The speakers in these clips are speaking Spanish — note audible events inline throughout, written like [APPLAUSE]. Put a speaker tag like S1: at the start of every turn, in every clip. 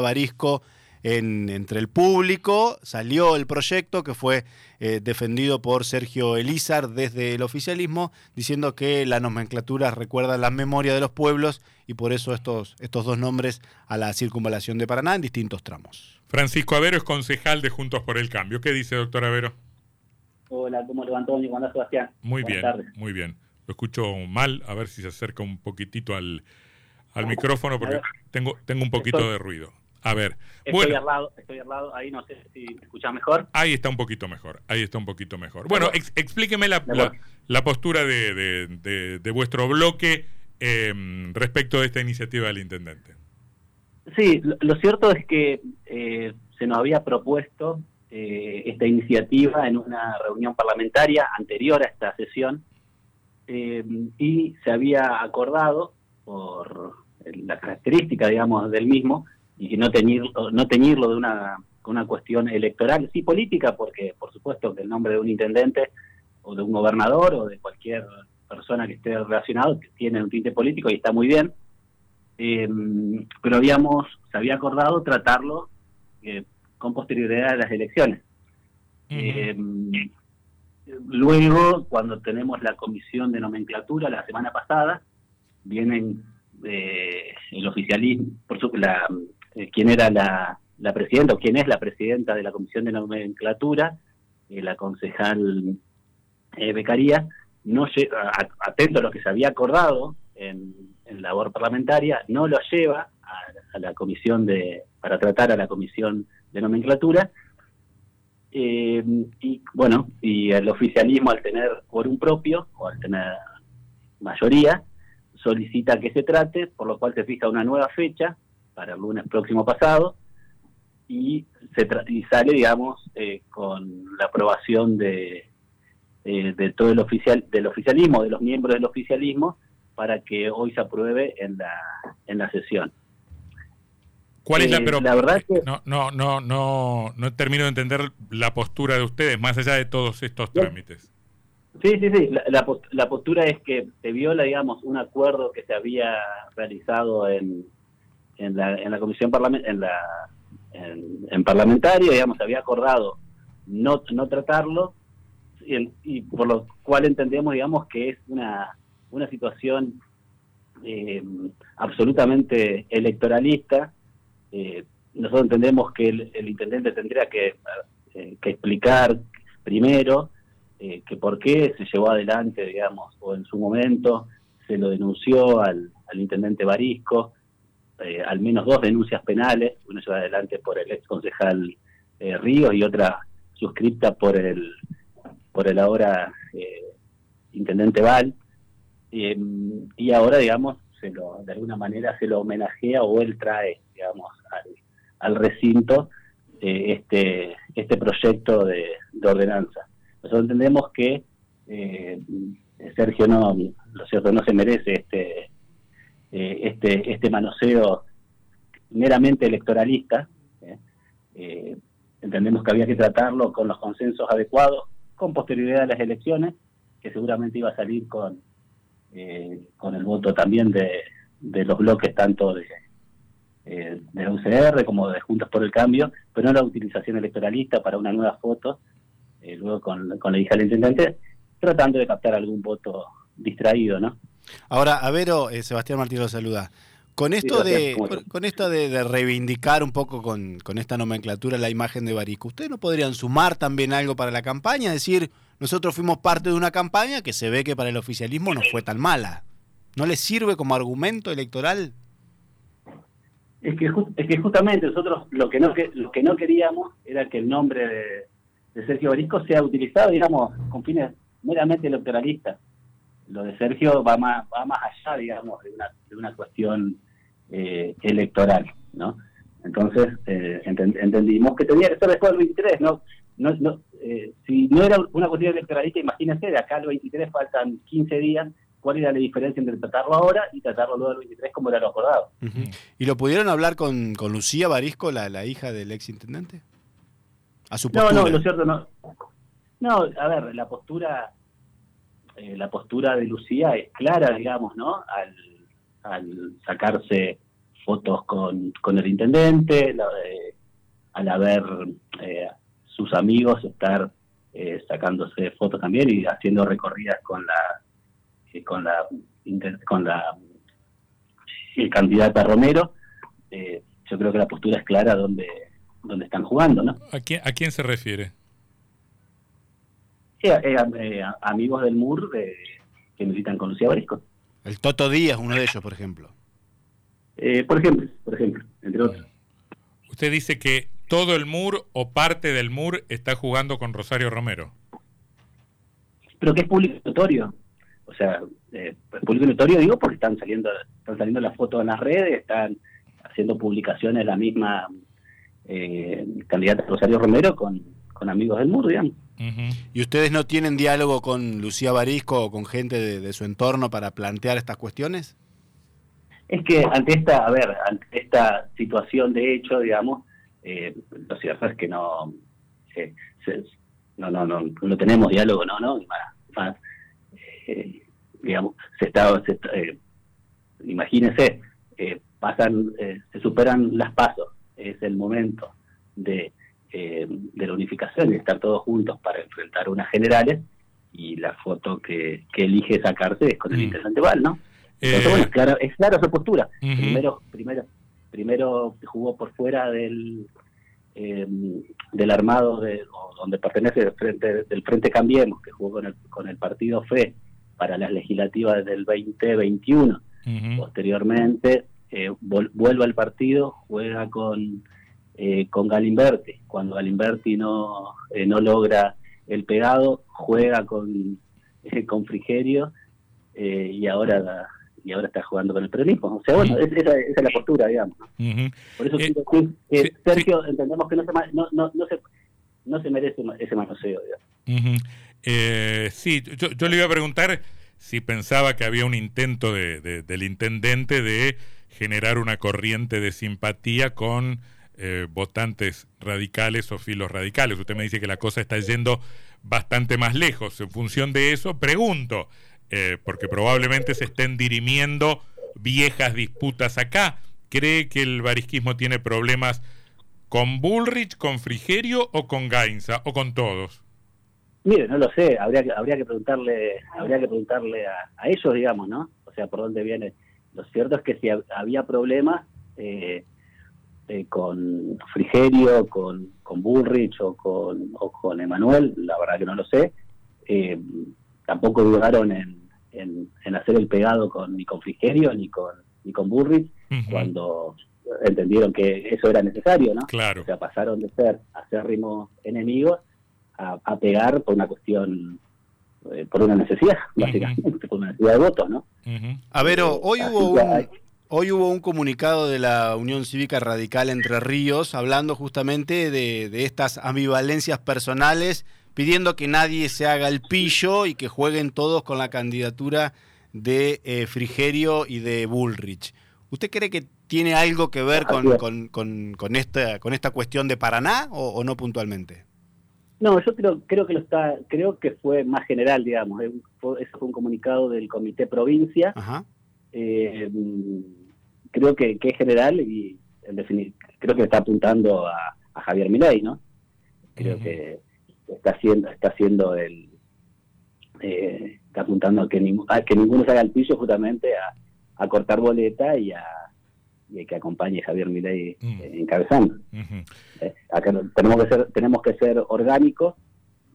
S1: Barisco en, entre el público, salió el proyecto que fue eh, defendido por Sergio Elizar desde el oficialismo, diciendo que la nomenclatura recuerda la memoria de los pueblos y por eso estos, estos dos nombres a la circunvalación de Paraná en distintos tramos.
S2: Francisco Avero es concejal de Juntos por el Cambio. ¿Qué dice, doctor Avero?
S3: Hola, ¿cómo le va Antonio? ¿Cómo anda Sebastián?
S2: Muy bien, muy bien. Lo escucho mal, a ver si se acerca un poquitito al, al micrófono porque tengo, tengo un poquito de ruido. A ver.
S3: Estoy al lado, estoy al lado, ahí no sé si me escuchas mejor.
S2: Ahí está un poquito mejor, ahí está un poquito mejor. Bueno, explíqueme la, la, postura de, de, de, vuestro bloque em, respecto de esta iniciativa del intendente.
S3: Sí, lo, cierto es que eh, se nos había propuesto eh, esta iniciativa en una reunión parlamentaria anterior a esta sesión em, y se había acordado por la característica, digamos, del mismo, y no teñirlo, no teñirlo de una, una cuestión electoral, sí política, porque por supuesto que el nombre de un intendente o de un gobernador o de cualquier persona que esté relacionado tiene un tinte político y está muy bien, em, pero habíamos, se había acordado tratarlo eh, con posterioridad a las elecciones. Em, luego, cuando tenemos la comisión de nomenclatura la semana pasada, vienen eh, el oficialismo, por su, la, eh, quién era la, presidenta o quién es la presidenta de la Comisión de Nomenclatura, eh, la concejal eh, Becaría, no atento a lo que se había acordado en, labor parlamentaria, no lo lleva a, la comisión de, para tratar a la comisión de nomenclatura, y bueno, y el oficialismo al tener un propio, o al tener mayoría, solicita que se trate, por lo cual se fija una nueva fecha, para el lunes próximo pasado y, se y sale, digamos, eh, con la aprobación de, eh, de todo el oficial del oficialismo, de los miembros del oficialismo, para que hoy se apruebe en la, en la sesión.
S2: ¿Cuál es la, eh, pero la verdad que no, no, no, no, no termino de entender la postura de ustedes, más allá de todos estos trámites.
S3: Sí, sí, sí. La, la, postura es que se viola, digamos, un acuerdo que se había realizado en, en la, en la comisión parlament en la en, parlamentaria, digamos, había acordado no, no tratarlo y, por lo cual entendemos, digamos, que es una, una situación eh, absolutamente electoralista. Eh, nosotros entendemos que el, intendente tendría que, eh, que explicar primero que por qué se llevó adelante, digamos, o en su momento se lo denunció al, al intendente Barisco, eh, al menos dos denuncias penales, una llevada adelante por el ex concejal eh, Ríos y otra suscripta por el por el ahora eh, intendente Val. Y ahora digamos se lo de alguna manera se lo homenajea o él trae digamos al, recinto este este proyecto de, ordenanza. Nosotros entendemos que Sergio no lo cierto no se merece este eh, este, este manoseo meramente electoralista. ¿eh? Eh, entendemos que había que tratarlo con los consensos adecuados, con posterioridad a las elecciones, que seguramente iba a salir con, con el voto también de, de los bloques tanto de, de la UCR como de Juntos por el Cambio, pero no la utilización electoralista para una nueva foto, luego con, con la hija del intendente, tratando de captar algún voto distraído, ¿no?
S1: Ahora, a Vero, eh, Sebastián Martín lo saluda. Con esto, de, con, esto de, reivindicar un poco con, esta nomenclatura la imagen de Barico, ¿ustedes no podrían sumar también algo para la campaña? Es decir, nosotros fuimos parte de una campaña que se ve que para el oficialismo no fue tan mala. ¿No les sirve como argumento electoral?
S3: Es que, es que justamente nosotros lo que no lo que no queríamos era que el nombre de, de Sergio Barisco sea utilizado, digamos, con fines meramente electoralistas lo de Sergio va más, va más allá, digamos, de una, de una cuestión eh, electoral, ¿no? Entonces, eh, entendimos que tenía que ser después del 23, ¿no? no, no eh, si no era una cuestión electoralista, imagínense, de acá al 23 faltan 15 días, ¿cuál era la diferencia entre tratarlo ahora y tratarlo luego del 23 como era lo acordado?
S1: ¿Y lo pudieron hablar con, con Lucía Barisco, la, la hija del ex intendente?
S3: A su postura. No, no, lo cierto no. No, a ver, la postura eh, la postura de Lucía es clara, digamos, ¿no? Al, sacarse fotos con, con el intendente, al haber sus amigos estar sacándose fotos también y haciendo recorridas con la con la con la candidata Romero. yo creo que la postura es clara donde donde están jugando, ¿no?
S2: ¿A quién, a quién se refiere?
S3: Sí, eh, amigos del MUR que militan con Lucía Barisco.
S1: El Toto Díaz, uno de ellos, por ejemplo.
S3: Eh, por ejemplo, por ejemplo, entre otros.
S2: Usted dice que todo el MUR o parte del MUR está jugando con Rosario Romero.
S3: Pero que es público notorio. O sea, eh, público notorio digo porque están saliendo, están saliendo las fotos en las redes, están haciendo publicaciones la misma eh, candidata Rosario Romero con, amigos del MUR, digamos.
S1: ¿Y ustedes no tienen diálogo con Lucía Barisco o con gente de, su entorno para plantear estas cuestiones?
S3: Es que ante esta, a ver, ante esta situación de hecho, digamos, eh, lo cierto es que no, eh, no, no, no, no tenemos diálogo, no, no, eh, digamos, se está, se eh, imagínense, pasan, se superan las pasos, es el momento de, eh, de la unificación y estar todos juntos para enfrentar unas generales y la foto que, elige sacarse es con el mm. interesante Val, ¿no? Entonces, bueno, es claro, es claro su postura. Primero, primero, primero jugó por fuera del eh, del armado de, donde pertenece del frente, del frente Cambiemos, que jugó con el, con el partido FE para las legislativas del 2021. Posteriormente eh, vuelve al partido, juega con, eh, con Galimberti. Cuando Galimberti no, eh, no logra el pegado, juega con, [LAUGHS] eh, con Frigerio y ahora y ahora está jugando con el peronismo. O sea, bueno, esa, es la postura, digamos. Por eso Sergio, entendemos que no se, no, no, no se, no se merece ese manoseo.
S2: sí, yo, yo le iba a preguntar si pensaba que había un intento de, del intendente de generar una corriente de simpatía con eh, votantes radicales o filos radicales. Usted me dice que la cosa está yendo bastante más lejos. En función de eso, pregunto, eh, porque probablemente se estén dirimiendo viejas disputas acá. ¿Cree que el barisquismo tiene problemas con Bullrich, con Frigerio o con Gainza o con todos?
S3: Mire, no lo sé, habría que, habría que preguntarle, habría que preguntarle a, a ellos, digamos, ¿no? O sea, por dónde viene lo cierto es que si había problemas eh, eh, con Frigerio, con, con Bullrich o con, o con Emanuel, la verdad que no lo sé, eh, tampoco dudaron en, en, hacer el pegado con, ni con Frigerio ni con, ni con Bullrich cuando entendieron que eso era necesario, ¿no?
S2: Claro.
S3: O sea, pasaron de ser acérrimos enemigos a, a pegar por una cuestión eh, por una necesidad, básicamente, por una necesidad de votos, ¿no?
S1: A ver, hoy hubo un, hoy hubo un comunicado de la Unión Cívica Radical Entre Ríos hablando justamente de, estas ambivalencias personales, pidiendo que nadie se haga el pillo y que jueguen todos con la candidatura de eh, Frigerio y de Bullrich. ¿Usted cree que tiene algo que ver con, con, con, esta, con esta cuestión de Paraná o no puntualmente?
S3: No, yo creo, creo que lo está, creo que fue más general, digamos. Eso fue un comunicado del Comité Provincia. Eh, creo que, es general y en definitiva, creo que está apuntando a, Javier Milei, ¿no? Creo que está haciendo, está haciendo el, eh, está apuntando a que, que ninguno se haga el piso justamente a cortar boleta y a y que acompañe Javier Milei mm. eh, encabezando. Eh, acá tenemos que ser, tenemos que ser orgánicos,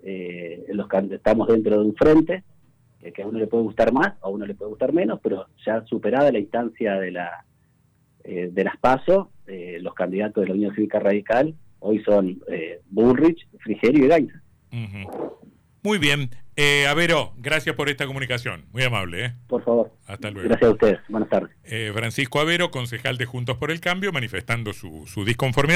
S3: eh, los que estamos dentro de un frente, que a uno le puede gustar más, a uno le puede gustar menos, pero ya superada la instancia de la de las PASO, los candidatos de la Unión Cívica Radical hoy son Bullrich, Frigerio y Gainza.
S2: Muy bien. Eh, Avero, gracias por esta comunicación. Muy amable. ¿eh?
S3: Por favor.
S2: Hasta luego.
S3: Gracias a ustedes. Buenas tardes.
S2: Eh, Francisco Avero, concejal de Juntos por el Cambio, manifestando su, su disconformidad.